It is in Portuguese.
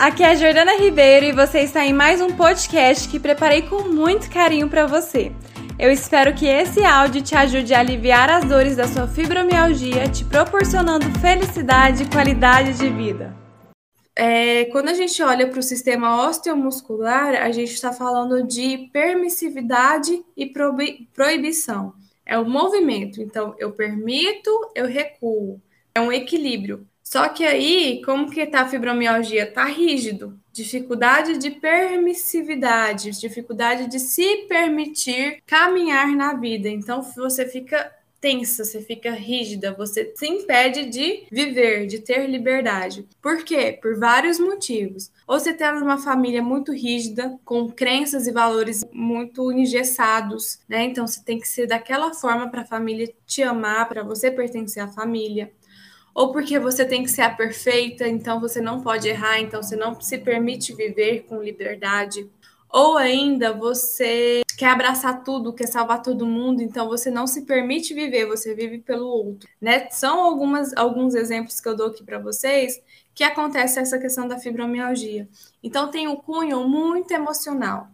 aqui é a Jordana Ribeiro e você está em mais um podcast que preparei com muito carinho para você. Eu espero que esse áudio te ajude a aliviar as dores da sua fibromialgia, te proporcionando felicidade e qualidade de vida. É, quando a gente olha para o sistema osteomuscular, a gente está falando de permissividade e proibição. É o movimento. Então, eu permito, eu recuo. É um equilíbrio. Só que aí, como que tá a fibromialgia? Tá rígido, dificuldade de permissividade, dificuldade de se permitir caminhar na vida. Então você fica tensa, você fica rígida, você se impede de viver, de ter liberdade. Por quê? Por vários motivos. Ou você tem uma família muito rígida, com crenças e valores muito engessados, né? Então você tem que ser daquela forma para a família te amar, para você pertencer à família ou porque você tem que ser a perfeita, então você não pode errar, então você não se permite viver com liberdade. Ou ainda você quer abraçar tudo, quer salvar todo mundo, então você não se permite viver, você vive pelo outro, né? São algumas alguns exemplos que eu dou aqui para vocês que acontece essa questão da fibromialgia. Então tem um cunho muito emocional.